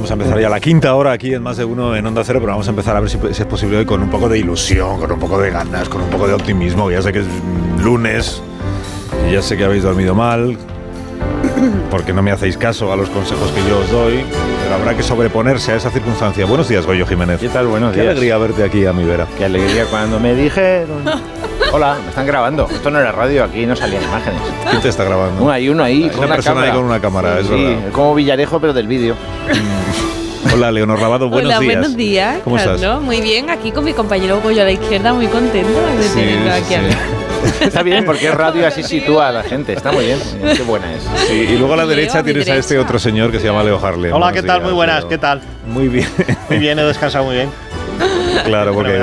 vamos a empezar ya la quinta hora aquí en más de uno en Onda Cero, pero vamos a empezar a ver si, si es posible hoy con un poco de ilusión, con un poco de ganas, con un poco de optimismo. Ya sé que es lunes y ya sé que habéis dormido mal, porque no me hacéis caso a los consejos que yo os doy, pero habrá que sobreponerse a esa circunstancia. Buenos días, Goyo Jiménez. ¿Qué tal? Buenos Qué días. alegría verte aquí a mi vera. Qué alegría cuando me dijeron. Hola, me están grabando. Esto no era radio, aquí no salían imágenes. ¿Quién te está grabando? Uno ahí, uno ahí, Hay con una una persona cámara. ahí con una cámara, es sí, verdad. como Villarejo, pero del vídeo. Hola, Leonor Rabado, buenos Hola, días. buenos días. ¿Cómo estás? Muy bien, aquí con mi compañero Goyo a la izquierda, muy contento de Sí, tenerlo sí, aquí a sí. mí. Está bien, porque es radio así sitúa a la gente. Está muy bien. Qué buena es. Sí, y luego a la derecha tienes a este otro señor que se llama Leo Harlem. Hola, Buenos ¿qué tal? días, Muy buenas, Leo. ¿qué tal? Muy bien. Muy bien, he descansado muy bien. claro, porque,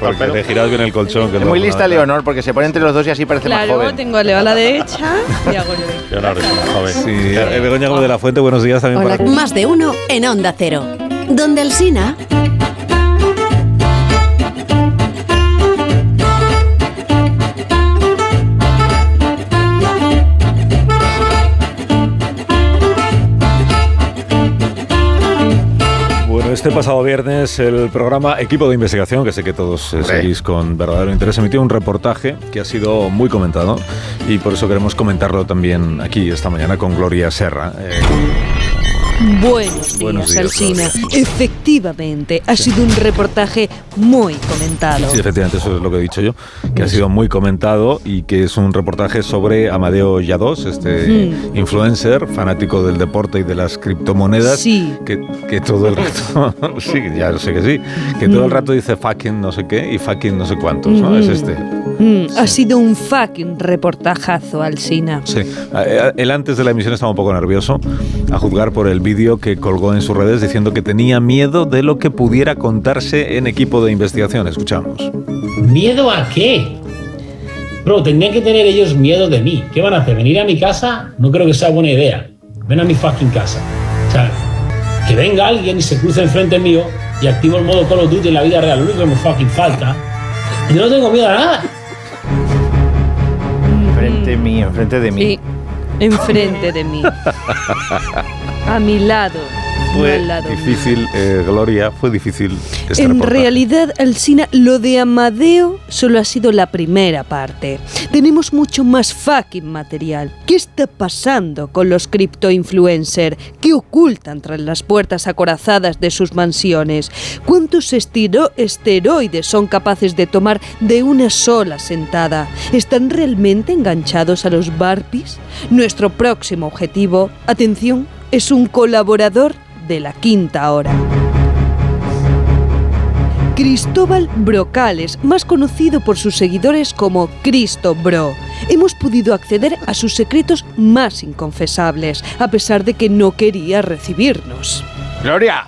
porque te giras bien el colchón. que Es no muy lista. Leonor, porque se pone entre los dos y así parece más Claro, joven. tengo a Leo a la derecha y la izquierda. Leonardo es joven. Sí, eh, Begoña Gómez de la Fuente, buenos días también Hola. para Más de uno en Onda Cero. Donde el Sina. Este pasado viernes el programa Equipo de Investigación, que sé que todos eh, seguís con verdadero interés, emitió un reportaje que ha sido muy comentado y por eso queremos comentarlo también aquí esta mañana con Gloria Serra. Eh, Buenos días, Buenos días. Gloria. Efectivamente, ha sido un reportaje muy comentado. Sí, efectivamente, eso es lo que he dicho yo, que ha sido muy comentado y que es un reportaje sobre Amadeo Yados, este Mm. influencer, fanático del deporte y de las criptomonedas, Sí. que, que todo el rato, sí, ya sé que sí, que todo el Mm. rato dice fucking no sé qué y fucking no sé cuántos, ¿no? Es Mm. este. Mm, Ha sido un fucking reportajazo, Alsina. Sí, Eh, él antes de la emisión estaba un poco nervioso, a juzgar por el vídeo que colgó en sus redes diciendo que tenía miedo de lo que pudiera contarse en equipo de investigación. Escuchamos. ¿Miedo a qué? Bro, tendrían que tener ellos miedo de mí. ¿Qué van a hacer? ¿Venir a mi casa? No creo que sea buena idea. Ven a mi fucking casa. O sea, que venga alguien y se cruce enfrente mío y activo el modo Call of Duty en la vida real. Lo único que me fucking falta. Y yo no tengo miedo a nada. Enfrente mío, enfrente de mí. Sí, enfrente de mí. A mi lado. Fue al lado mío. difícil, eh, Gloria, fue difícil En realidad, Alsina, lo de Amadeo solo ha sido la primera parte. Tenemos mucho más fucking material. ¿Qué está pasando con los cripto-influencers? ¿Qué ocultan tras las puertas acorazadas de sus mansiones? ¿Cuántos esteroides son capaces de tomar de una sola sentada? ¿Están realmente enganchados a los barpis? Nuestro próximo objetivo, atención, es un colaborador de la quinta hora. Cristóbal Brocales, más conocido por sus seguidores como Cristo Bro. Hemos podido acceder a sus secretos más inconfesables, a pesar de que no quería recibirnos. Gloria,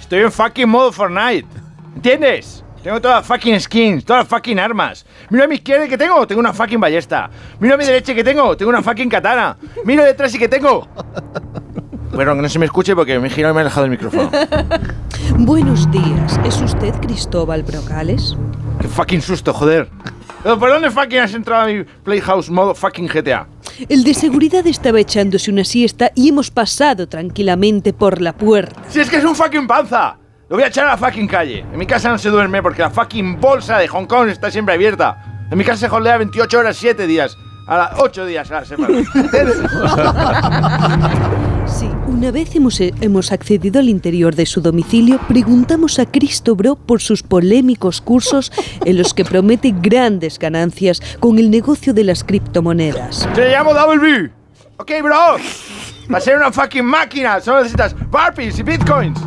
estoy en fucking modo Fortnite. ¿Entiendes? Tengo todas fucking skins, todas fucking armas. Mira a mi izquierda que tengo, tengo una fucking ballesta. Mira a mi derecha que tengo, tengo una fucking katana. Mira detrás y que tengo. Bueno, que no se me escuche porque me he girado y me he alejado del micrófono. Buenos días, ¿es usted Cristóbal Brocales? Qué fucking susto, joder. ¿Por dónde fucking has entrado a mi Playhouse modo fucking GTA? El de seguridad estaba echándose una siesta y hemos pasado tranquilamente por la puerta. Si es que es un fucking panza. Lo voy a echar a la fucking calle. En mi casa no se duerme porque la fucking bolsa de Hong Kong está siempre abierta. En mi casa se holdea 28 horas, 7 días. A las 8 días a la semana. Sí, una vez hemos, eh, hemos accedido al interior de su domicilio, preguntamos a Cristo Bro por sus polémicos cursos en los que promete grandes ganancias con el negocio de las criptomonedas. Te llamo Double B. Ok, bro. Va a ser una fucking máquina. Solo necesitas Barbies y Bitcoins.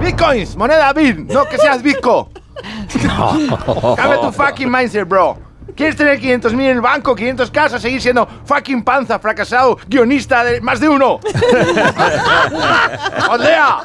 Bitcoins, moneda Bit, no que seas Bitco. Cambia tu fucking mindset, bro. ¿Quieres tener 500.000 en el banco, 500 casas, seguir siendo fucking panza, fracasado, guionista de más de uno? ¡Oldea!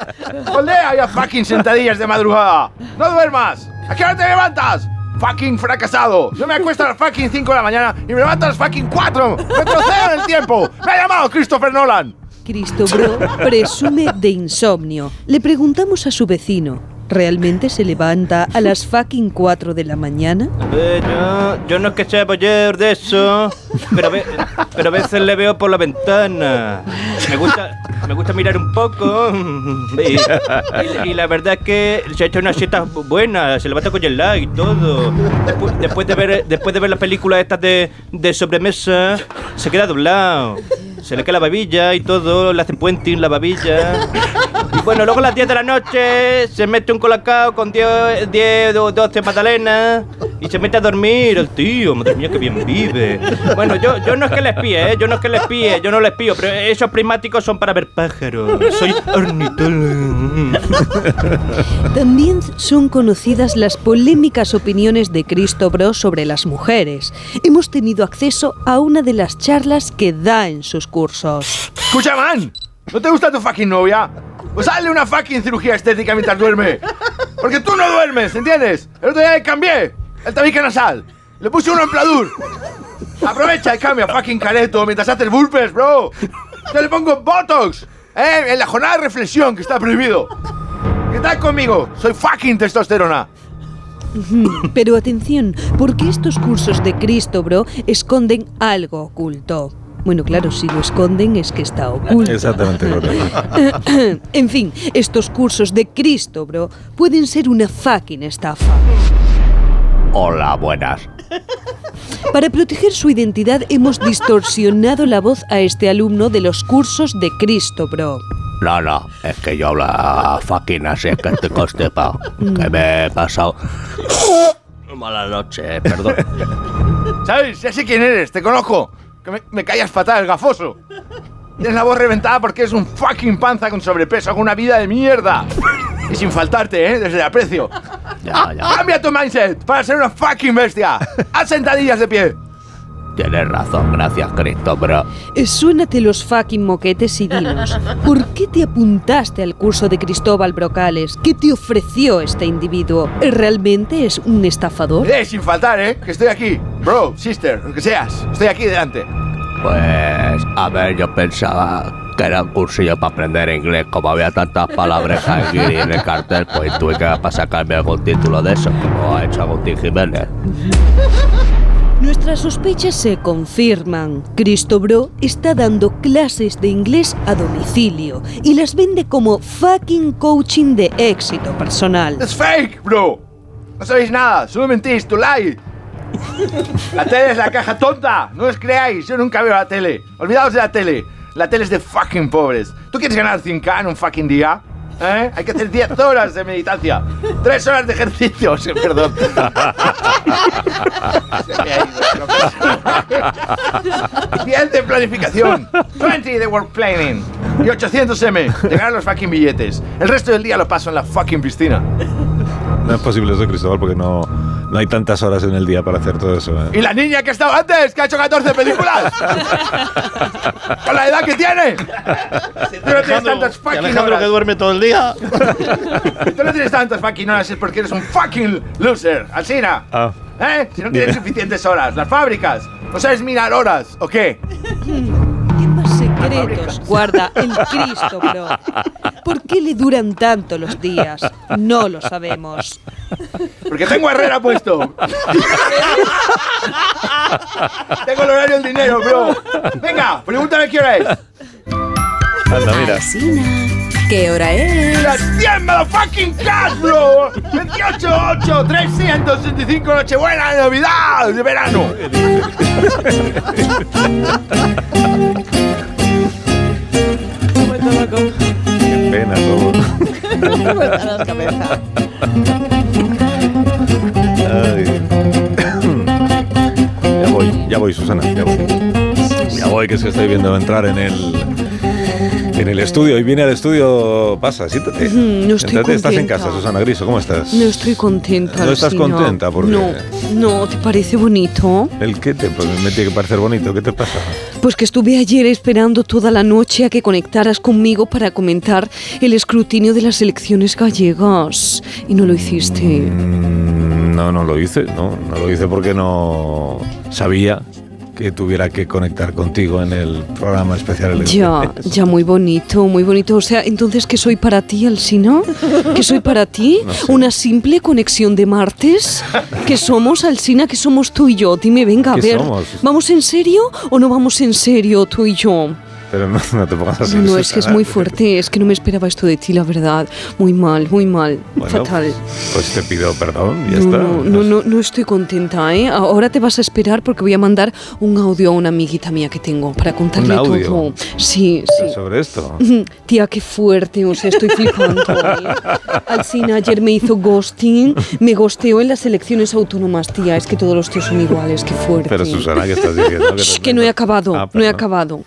¡Oldea ya fucking sentadillas de madrugada! ¡No duermas! ¿A qué hora te levantas? Fucking fracasado. Yo me acuesto a las fucking 5 de la mañana y me levanto a las fucking 4. Retrocedo en el tiempo. Me ha llamado Christopher Nolan. Cristo Bro presume de insomnio. Le preguntamos a su vecino, ¿realmente se levanta a las fucking 4 de la mañana? Yo, yo no es que sea boyer de eso, pero, ve- pero a veces le veo por la ventana. Me gusta, me gusta mirar un poco. Y, y- la verdad es que se ha hecho una siesta buena, se levanta con el lag y todo. Después, después de ver después de ver las películas estas de, de sobremesa, se queda doblado. Se le cae la babilla y todo, le hace puenting la babilla. Y bueno, luego a las 10 de la noche se mete un colacao con 10, 10 o 12 magdalenas y se mete a dormir el tío. Madre mía, que bien vive. Bueno, yo, yo no es que le espíe, ¿eh? Yo no es que le espíe, yo no le espío, pero esos prismáticos son para ver pájaros. Soy ornitólogo. También son conocidas las polémicas opiniones de Cristo Bro sobre las mujeres. Hemos tenido acceso a una de las charlas que da en sus cursos. Escucha, man. ¿No te gusta tu fucking novia? Pues hazle una fucking cirugía estética mientras duerme. Porque tú no duermes, ¿entiendes? El otro día le cambié el tabique nasal. Le puse uno en pladur. Aprovecha y cambia fucking careto mientras haces burpees, bro. Yo le pongo botox. ¿Eh? En la jornada de reflexión, que está prohibido. ¿Qué tal conmigo? Soy fucking testosterona. Pero atención, porque estos cursos de Cristo Bro esconden algo oculto. Bueno, claro, si lo esconden es que está oculto. Exactamente, correcto. en fin, estos cursos de Cristo Bro pueden ser una fucking estafa. Hola, buenas. Para proteger su identidad hemos distorsionado la voz a este alumno de los cursos de Cristo Bro. No, no, es que yo hablo fucking así, es que estoy constipado. Que me he pasado. Mala noche, perdón. ¿Sabes? Ya sé quién eres, te conozco. Que me, me callas fatal, gafoso. Tienes la voz reventada porque eres un fucking panza con sobrepeso, con una vida de mierda. Y sin faltarte, ¿eh? Desde el aprecio. Ya, ya. Cambia tu mindset para ser una fucking bestia. Haz sentadillas de pie. Tienes razón, gracias, Cristo, bro. Eh, Suénate los fucking moquetes y dinos, ¿por qué te apuntaste al curso de Cristóbal Brocales? ¿Qué te ofreció este individuo? ¿Realmente es un estafador? Eh, sin faltar, ¿eh? Que estoy aquí. Bro, sister, lo que seas. Estoy aquí delante. Pues, a ver, yo pensaba que era un cursillo para aprender inglés. Como había tantas palabras aquí en el cartel, pues tuve que para sacarme algún título de eso, como ha hecho Agustín Jiménez. Nuestras sospechas se confirman. Cristo Bro está dando clases de inglés a domicilio y las vende como fucking coaching de éxito personal. Es fake, bro. No sabéis nada, solo mentís, tu lie. La tele es la caja tonta, no os creáis, yo nunca veo la tele. Olvidaos de la tele. La tele es de fucking pobres. ¿Tú quieres ganar 100k en un fucking día? ¿Eh? Hay que hacer 10 horas de meditancia, 3 horas de ejercicio, sí, perdón. Se me ha ido, 10 de planificación, 20 de work planning y 800 M de ganar los fucking billetes. El resto del día lo paso en la fucking piscina. No es posible eso, Cristóbal, porque no, no hay tantas horas en el día para hacer todo eso. ¿eh? ¿Y la niña que estaba antes, que ha hecho 14 películas? ¿Con la edad que tiene? Tú no tienes tantas fucking Alejandro que horas. duerme todo el día. Tú no tienes tantas fucking horas es porque eres un fucking loser, Alsina. Ah. ¿Eh? Si no tienes suficientes horas, las fábricas. ¿No sabes mirar horas o qué? ¿Qué más secretos guarda el Cristo Bro? ¿Por qué le duran tanto los días? No lo sabemos. Porque tengo Herrera puesto. tengo el horario del dinero, bro. Venga, pregúntame qué hora es. Anda, mira. ¿qué hora es? ¡Las 100 motherfucking cash, bro! 28, 8, 365 Nochebuena de Navidad de verano. Qué pena todo. Ya voy, ya voy, Susana, ya voy. Ya voy, que es que estoy viendo entrar en el en el estudio. Y viene al estudio, pasa, siéntate. No estoy Siéntate, estás en casa, Susana Griso, ¿cómo estás? No estoy contenta. ¿No estás contenta? ¿Por qué? No, no, ¿te parece bonito? ¿El qué te pues me tiene que parecer bonito? ¿Qué te pasa? Pues que estuve ayer esperando toda la noche a que conectaras conmigo para comentar el escrutinio de las elecciones gallegas. Y no lo hiciste. Mm, No, no lo hice, no, no lo hice porque no sabía que tuviera que conectar contigo en el programa especial. Ya, ya, muy bonito, muy bonito. O sea, entonces, ¿qué soy para ti, Alsina? ¿Qué soy para ti? No sé. ¿Una simple conexión de martes? ¿Qué somos, Alsina? ¿Qué somos tú y yo? Dime, venga, a ¿Qué ver. somos? ¿Vamos en serio o no vamos en serio, tú y yo? Pero no, no te pongas así. No, no, es que es muy fuerte. Es que no me esperaba esto de ti, la verdad. Muy mal, muy mal. Bueno, Fatal. Pues te pido perdón, ya No, está. no, no, no, no estoy contenta, ¿eh? Ahora te vas a esperar porque voy a mandar un audio a una amiguita mía que tengo para contarle audio? todo. Sí, sí. Sobre esto. Tía, qué fuerte, o sea, estoy flipando. ¿eh? Alcina ayer me hizo ghosting, me gosteó en las elecciones autónomas, tía. Es que todos los tíos son iguales, qué fuerte. Pero Susana, ¿qué estás diciendo? Shh, te- que no he acabado, Ah, no he acabado.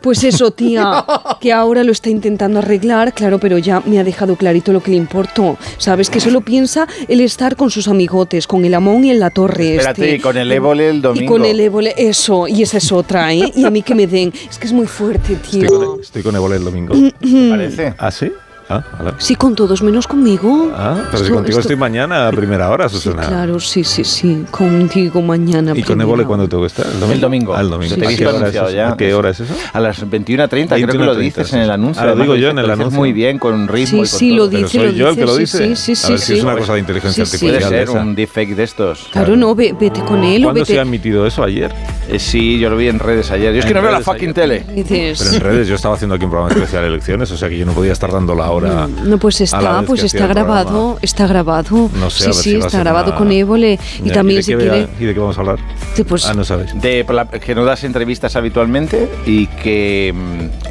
Pues eso, tía, que ahora lo está intentando arreglar, claro, pero ya me ha dejado clarito lo que le importó. Sabes que solo piensa el estar con sus amigotes, con el Amón y en la torre. Espérate, este. y con el Évole el Y domingo. con el Évole, eso, y esa es otra, ¿eh? Y a mí que me den. Es que es muy fuerte, Estoy tío. con, estoy con Évole el domingo. Mm. Parece. ¿Ah, sí? Ah, vale. Sí, con todos, menos conmigo. Ah, pero si Esto- contigo esto- estoy mañana a primera hora, Sí, Susana. claro, sí, sí, sí. Contigo mañana. ¿Y con Évole cuándo tengo que estar? ¿El domingo? El domingo. Ah, el domingo. Te he ¿A visto qué hora es ya. ¿A qué hora es eso? A las 21.30, creo que lo 21:30, dices sí. en el anuncio. Ah, lo Además, digo yo en lo el anuncio. muy bien, con ritmo Sí, y con sí, todo. lo Pero dice, soy lo yo el dice. que lo sí, dice. Sí, sí, A ver sí, si es sí. una cosa de inteligencia Sí, sí. Puede artificial. ser un deepfake de estos. Claro, no, ve- vete con él o ¿Cuándo se ha emitido eso? ¿Ayer? Eh, sí, yo lo vi en redes ayer. Yo es que no veo la fucking tele. Pero en redes yo estaba haciendo aquí un programa especial de elecciones, o sea que yo no podía estar dando la hora. No, pues a la está, pues está grabado, programa. está grabado. No sé, sí, a ver sí, si está grabado una- con Évole. Y Ya, también de si qué quiere. ¿Y de qué vamos a hablar? Sí, pues, Ah, no sabes. De, que no das entrevistas habitualmente y que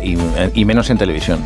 y, y menos en televisión.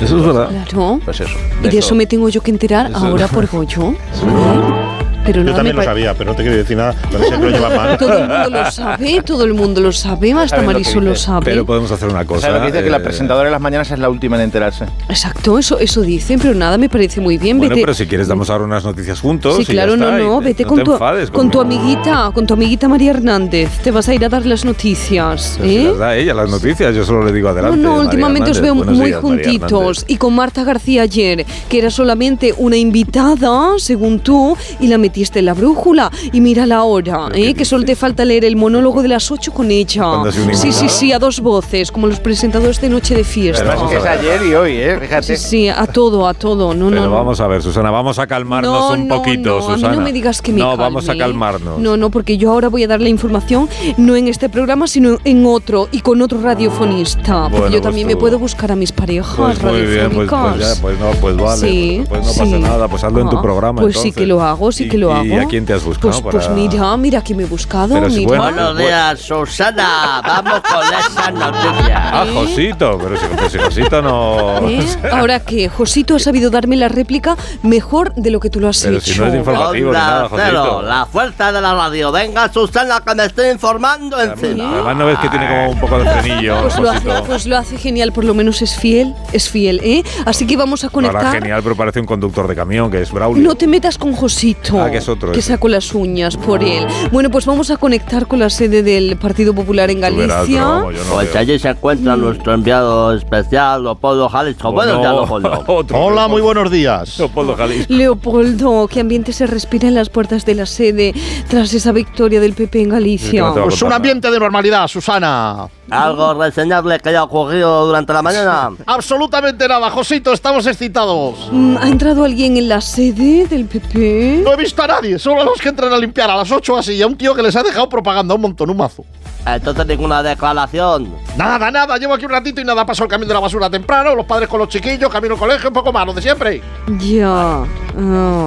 Eso es verdad. Claro. Pues eso. Y de eso me tengo yo que enterar Eso- ahora por Goyo. Pero Yo también lo sabía, pero no te quiero decir nada. Que lo lleva mal. Todo el mundo lo sabe, todo el mundo lo sabe, hasta lo Marisol lo dice. sabe. Pero podemos hacer una cosa. ¿Sabes lo que dice? que la eh, presentadora de las mañanas es la última en enterarse. Exacto, eso, eso dicen, pero nada, me parece muy bien. Bueno, vete. pero si quieres damos ahora unas noticias juntos. Sí, claro, no, está, no, te- vete no con, tu, enfades con tu amiguita, con tu amiguita María Hernández. Te vas a ir a dar las noticias, Pero si ¿eh? las da ella las noticias, yo solo le digo No, adelante. no, María últimamente os veo Buenos muy días, juntitos. Y con Marta García ayer, que era solamente una invitada, según tú, y la metiste en la brújula. Y mírala ahora, ¿Pero qué ¿eh? que solo te falta leer el monólogo de las 8 con ella. ¿Cuándo ha sido una Sí, sí, sí, a dos voces, como los presentadores de Noche de Fiesta. Pero Además es ayer y hoy, ¿eh? Fíjate. Sí, sí, a todo, a todo. No, Pero no, no. vamos a ver, Susana, vamos a calmarnos No, un no, poquito, no, a mí Susana. no me digas que me No, calme, vamos a calmarnos. No, no, porque yo ahora voy a dar la información no en este programa, sino en otro y con otro radiofonista. Porque Bueno, yo pues también tú- me puedo buscar a mis parejas Pues muy bien, pues, pues ya, pues no, pues vale, Sí, pues, pues no sí. pasa nada, pues hazlo en tu Ah, programa. Pues sí que lo hago, sí ¿Y- que lo hago. ¿Y a quién te has buscado? Pues, pues para- mira, mira que me he buscado. Pero si mira. Buenos días, Susana. Vamos con esa noticia. Ah, Josito, pero si, pero si Josito no... ¿Eh? Ahora que Josito ha sabido darme la réplica mejor de lo que tú lo has Pero hecho. si no es informativo ni nada, Onda Cero, la fuerza de la radio. Venga, Susana, que me estoy informando encima. Además no ves que tiene como un poco de frenillo, Pues lo, hace, pues lo hace genial, por lo menos es fiel, es fiel, ¿eh? Así que vamos a Ahora conectar. genial, pero parece un conductor de camión, que es Braulio. No te metas con Josito. Que es otro Que ese. saco las uñas por él. Bueno, pues vamos a conectar con la sede del Partido Popular en verás, Galicia. vamos, yo no Pues veo. allí se encuentra nuestro enviado especial, Leopoldo Jalisco. Oh, Buenos no. días, Leopoldo. Otro, Hola, muy Leopoldo- buenos días. Leopoldo Jalisco. Leopoldo, ¿qué ambiente se respira en las puertas de la sede tras esa victoria del PP en Galicia? ¿Qué no te va a Pues un ambiente de normalidad, Susana. ¿Algo reseñable que haya ocurrido durante la mañana? Absolutamente nada, Josito, estamos excitados. Mm, ¿Ha entrado alguien en la sede del PP? No he visto a nadie, solo a los que entran a limpiar a las 8 así y a un tío que les ha dejado propaganda un montón, un mazo. Entonces ninguna declaración. Nada, nada, llevo aquí un ratito y nada, paso el camión de la basura temprano, los padres con los chiquillos, camino al colegio, un poco más, lo de siempre. Ya.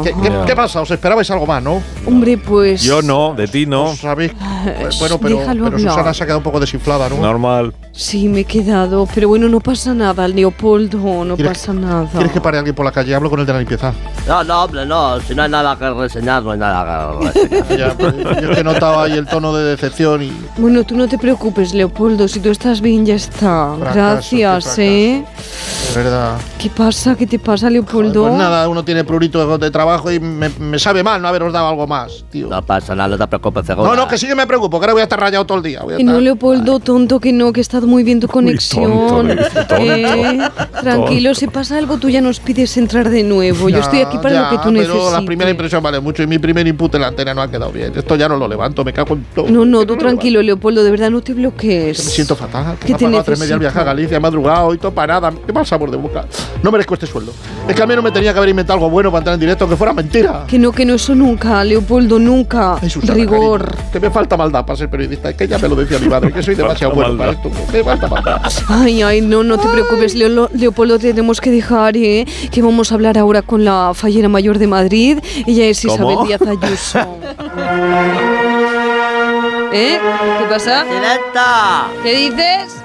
¿Qué, qué- qué pasa? ¿Os esperabais algo más, no? Hombre, pues. Yo no, de ti no. ¿Os sabéis? Bueno, pero, pero. Susana se ha quedado un poco desinflada, ¿no? Normal. Sí, me he quedado. Pero bueno, no pasa nada, Leopoldo, no ¿Quieres- pasa nada. ¿Quieres que pare alguien por la calle? Hablo con el de la limpieza. No, no, hombre, no. Si no hay nada que reseñar, no hay nada que reseñar. Ya, pues, yo es que notaba ahí el tono de decepción y... Bueno, tú no te preocupes, Leopoldo. Si tú estás bien, ya está. Fracaso, Gracias, ¿eh? De verdad. ¿Qué pasa? ¿Qué te pasa, Leopoldo? Pues nada, uno tiene prurito de trabajo y me, me sabe mal no haberos dado algo más, tío. No pasa nada, no te preocupes, seguro. No, no, que sí que me preocupo, que ahora voy a estar rayado todo el día. voy a Que no, estar- Leopoldo, tonto, que no, que he muy bien tu conexión. tonto. Eh, tranquilo, Tonto. si pasa algo tú ya nos pides entrar de nuevo. Yo estoy aquí para Ya, lo que tú pero necesites. la primera impresión vale mucho y mi primer input en la antena no ha quedado bien. Esto ya no lo levanto, me cago en todo. No, no, Que tú lo tranquilo, Leopoldo, de verdad no te bloquees. Me siento fatal. ¿Qué Me te tres media viaje a? Galicia, he madrugado y todo para nada. Qué mal sabor de boca. No merezco este sueldo. Es que al menos me tenía que haber inventado algo bueno para entrar en directo, que fuera mentira. Que no, que no, eso nunca, Leopoldo, nunca. Ay, Susana, Rigor. cariño, que me falta maldad para ser periodista. Es que ya me lo decía mi madre, que soy demasiado bueno para esto. Me falta maldad. Ay, ay, no, no te preocupes, Leo- Leopoldo, te tenemos que dejar, ¿eh? Que vamos a hablar ahora con la fallera mayor de Madrid. Ella es ¿Cómo? Isabel Díaz Ayuso. ¿Eh? ¿Qué pasa? Directa. ¿Qué dices?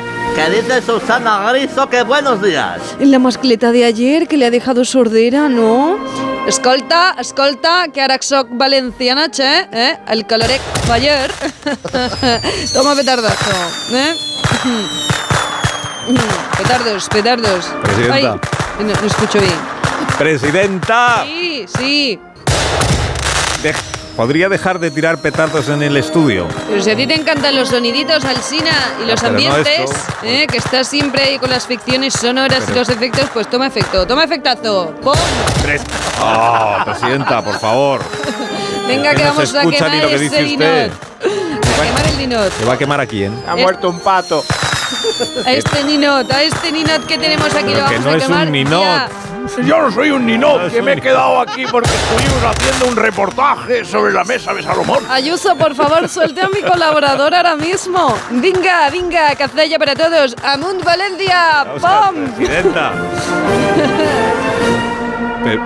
¿Qué, dice Susana Griso? Que buenos días. En la mascleta de ayer que le ha dejado sordera, ¿no? Escolta, escolta, que ara soc valenciana, che, eh? El colorec ayer. Toma petardazo, ¿eh? petardos, petardos. Presidenta. Ay, no, no escucho bien. ¡Presidenta! Sí, sí. Dej- ¿Podría dejar de tirar petardos en el estudio? Pero si a ti te encantan los soniditos, Alsina, y los pero ambientes. ¿eh? que estás siempre ahí con las ficciones sonoras y los efectos, pues toma efecto, toma efectazo. ¡Pum! Pres- ¡Oh, presidenta, por favor! Venga, Que que, no se vamos a quemar ni lo que ese usted. ninot. A quemar el ninot. ¿Se va a quemar a quién? Ha muerto un pato. A este ninot, a este ninot que tenemos aquí Pero lo que vamos no a es un quemar. ninot. ya. Yo no soy un No, ninot, que un me he ninot. quedado aquí porque estuvimos haciendo un reportaje sobre la mesa de Salomón. Ayuso, por favor, suelte a mi colaborador ahora mismo. Venga, venga, cazalla para todos. Amunt Valencia. Pe-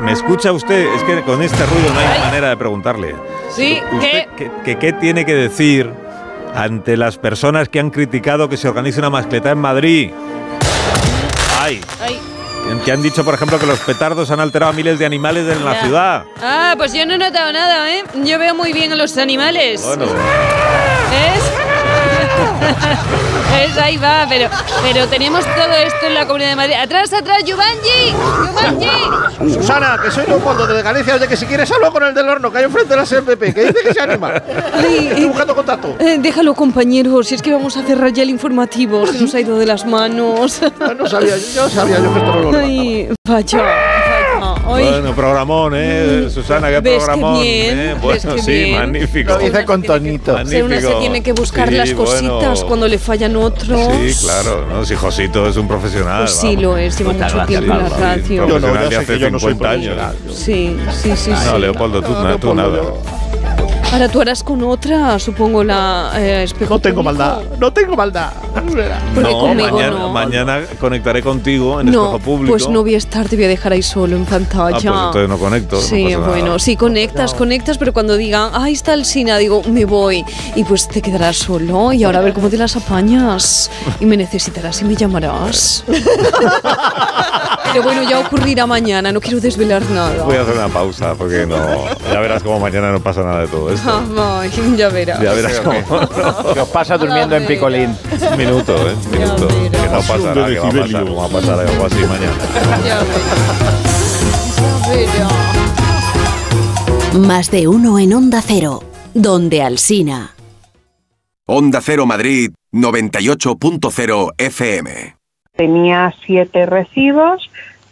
¿Me escucha usted? Es que con este ruido no hay Ay. manera de preguntarle. Sí, ¿Usted qué, que- qué tiene que decir ante las personas que han criticado que se organice una mascleta en Madrid? Ay, Ay. que han dicho, por ejemplo, que los petardos han alterado a miles de animales en la Ya. ciudad. Ah, pues yo no he notado nada, ¿eh? Yo veo muy bien a los animales. Bueno, ¿Es? es ahí va, pero, pero tenemos todo esto en la Comunidad de Madrid. ¡Atrás, atrás, Yubanji! ¡Yubanji! Susana, que soy Leopoldo de Galicia. Oye, que si quieres hablo con el del horno, que hay enfrente de la SMPP, que dice que se anima. Ay, Estoy buscando contacto. Eh, déjalo, compañero, si es que vamos a cerrar ya el informativo. Se nos ha ido de las manos. Ah, No sabía, yo, yo sabía yo que esto no lo levantaba. Ay, vaya, Ay. bueno, programón, ¿eh? Susana, qué ¿Ves qué programón. bien? ¿eh? ¿Ves Bueno, qué sí, bien? magnífico. Lo dice con tonito. O sea, uno se tiene que buscar Sí, las cositas bueno. cuando le fallan otros. Sí, claro, ¿no? Si Josito es un profesional. Pues sí, vamos. lo es, lleva mucho gracias, tiempo en la. Sí, radio. Yo no, hace que yo no soy 50 años. Sí, sí, sí, sí. No, Leopoldo, tú, No, tú Leopoldo, nada. Ahora tú harás con otra, supongo, la eh, espejo No tengo público. maldad, no tengo maldad. Porque no, conmigo mañana, no. mañana conectaré contigo en No, espejo público. pues no voy a estar, te voy a dejar ahí solo en Ah, pantalla. pues entonces no conecto. no Sí, bueno, sí, conectas, conectas, pero cuando digan, ahí está el Sina, digo, me voy. Y pues te quedarás solo y ahora a ver cómo te las apañas. Y me necesitarás y me llamarás. pero bueno, ya ocurrirá mañana, no quiero desvelar nada. Voy a hacer una pausa porque no. Ya verás como mañana no pasa nada de todo esto. Ya verás. Ya verás cómo. Que os pasa durmiendo en picolín. Un minuto, ¿eh? Un minuto. Que no pasará, que va a pasar, va a pasar algo así mañana. Ya verás. Ya verás. Más de uno en Onda Cero, donde Alsina. Onda Cero Madrid 98.0 FM. Tenía siete recibos,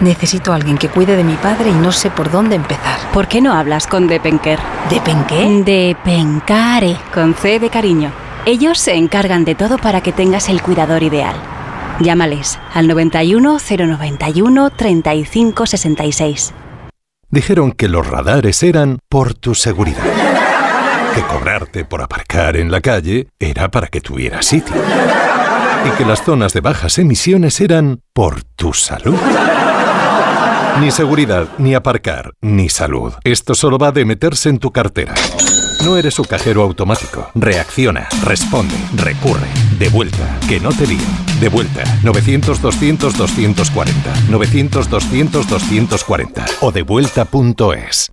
Necesito a alguien que cuide de mi padre y no sé por dónde empezar. ¿Por qué no hablas con Depenker? ¿Depenqué? Depencare, con C de cariño. Ellos se encargan de todo para que tengas el cuidador ideal. Llámales al 91 091 35 66. Dijeron que los radares eran por tu seguridad. Que cobrarte por aparcar en la calle era para que tuvieras sitio. Y que las zonas de bajas emisiones eran por tu salud. Ni seguridad, ni aparcar, ni salud. Esto solo va de meterse en tu cartera. No eres un cajero automático. Reacciona, responde, recurre. De vuelta, que no te lío. De vuelta, 900-200-240. 900-200-240. O devuelta.es.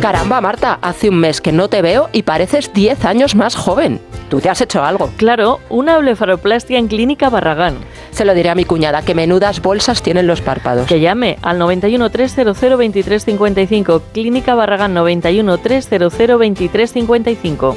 Caramba, Marta, hace un mes que no te veo y pareces 10 años más joven. Tú te has hecho algo. Claro, una blefaroplastia en Clínica Barragán. Se lo diré a mi cuñada, que menudas bolsas tienen los párpados. Que llame al 91 300 2355. Clínica Barragán 91 300 2355.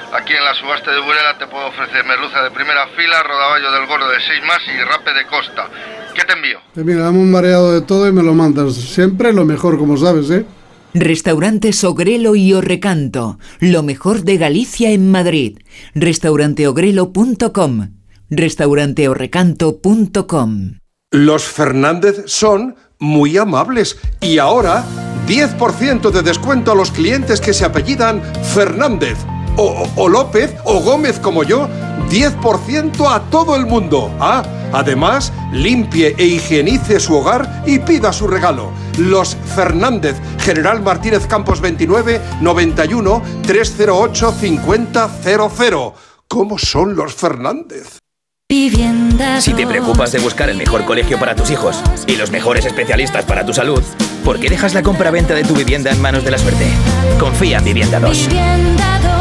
aquí en la subasta de Burela te puedo ofrecer merluza de primera fila, rodaballo del gordo de 6 más y rape de costa. ¿Qué te envío? Eh, mira, dame un mareado de todo y me lo mandas. Siempre lo mejor, como sabes, ¿eh? Restaurantes Ogrelo y Orrecanto, lo mejor de Galicia en Madrid. Restauranteogrelo.com, restauranteorrecanto.com. Los Fernández son muy amables y ahora 10% de descuento a los clientes que se apellidan Fernández o, o López o Gómez como yo. 10% a todo el mundo. Ah, además, limpie e higienice su hogar y pida su regalo. Los Fernández, General Martínez Campos 29 91 308 5000. ¿Cómo son los Fernández? Si te preocupas de buscar el mejor colegio para tus hijos y los mejores especialistas para tu salud, ¿por qué dejas la compra-venta de tu vivienda en manos de la suerte? Confía en Vivienda 2.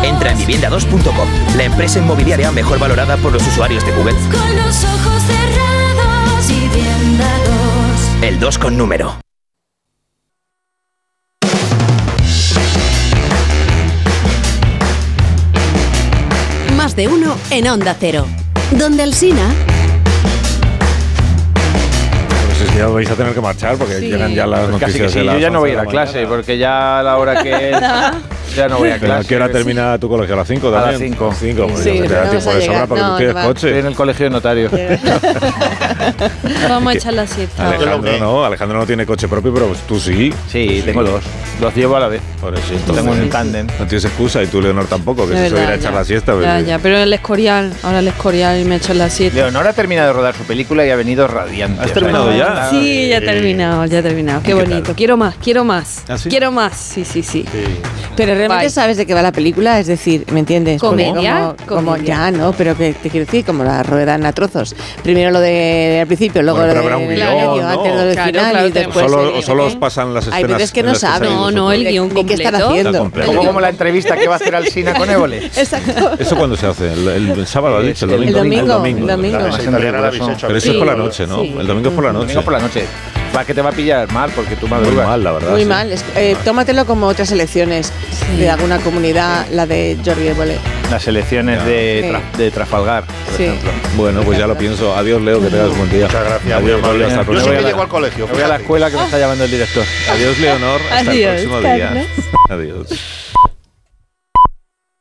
Entra en vivienda2.com, la empresa inmobiliaria mejor valorada por los usuarios de Google. Con los ojos cerrados, Vivienda 2. El 2 con número. Más de uno en Onda Cero. Donde Alsina. Pues ya vais a tener que marchar porque Sí. llegan ya las Pues casi noticias que sí, de las yo ya no 11 voy a ir a la clase porque ya a la hora que es ya no voy a clase. qué hora termina tu colegio? ¿A las 5 A las también? 5. 5, pues Sí, ya te no tiempo vas a de sobra llegar. porque No, tú tienes que va. coche. Estoy en el colegio de notario. Vamos a echar la siesta. Alejandro no, Alejandro no tiene coche propio, pero tú sí. Sí, tengo dos. Los llevo a la vez. Por eso, entonces, Tengo un tándem. No tienes excusa y tú, Leonor, tampoco, que se a verdad, echar ya. la siesta. Ya, pues, ya, pero el Escorial, ahora el Escorial y me ha hecho la siesta. Leonor ha terminado de rodar su película y ha venido radiante. ¿Has terminado ya? Sí, ya he terminado, ya he terminado. Qué ¿Y qué bonito. Quiero más, quiero más. ¿Ah, sí? Quiero más, sí, sí, sí. Pero realmente Bye. sabes de qué va la película, es decir, ¿me entiendes? Comedia, Como, como comedia. ya, ¿no? Pero que te quiero decir, como la ruedan a trozos. Primero lo de al principio, luego Bueno, lo pero de habrá un guion, medio, ¿no? antes lo del Claro, final claro, y después. solo, el- o solo os pasan las Hay escenas. veces que no saben. No, no, el guion qué están haciendo. Como, como la entrevista que va a hacer Alsina con Évole. Exacto. ¿Eso cuándo se hace? ¿El, el- el sábado ha dicho? ¿El El domingo? domingo, el domingo. Hecho. Pero eso es por la noche, ¿no? El domingo es por la noche. Domingo por la noche. Va que te va a pillar mal porque tú Muy madrugas. mal, la verdad. Muy sí. mal. Es- eh, tómatelo como otras elecciones de alguna comunidad, la de Jordi Évole. Las elecciones de, Sí. Tra- de Trafalgar, por Sí. ejemplo. Bueno, pues ya lo pienso. Adiós, Leo, que tengas buen día. Muchas gracias, muy Adiós. Leo, hasta el Yo sí próximo que día. llego al colegio. Me voy a la escuela que me está llamando el director. Adiós, Leonor. Hasta Adiós, el próximo día. Adiós.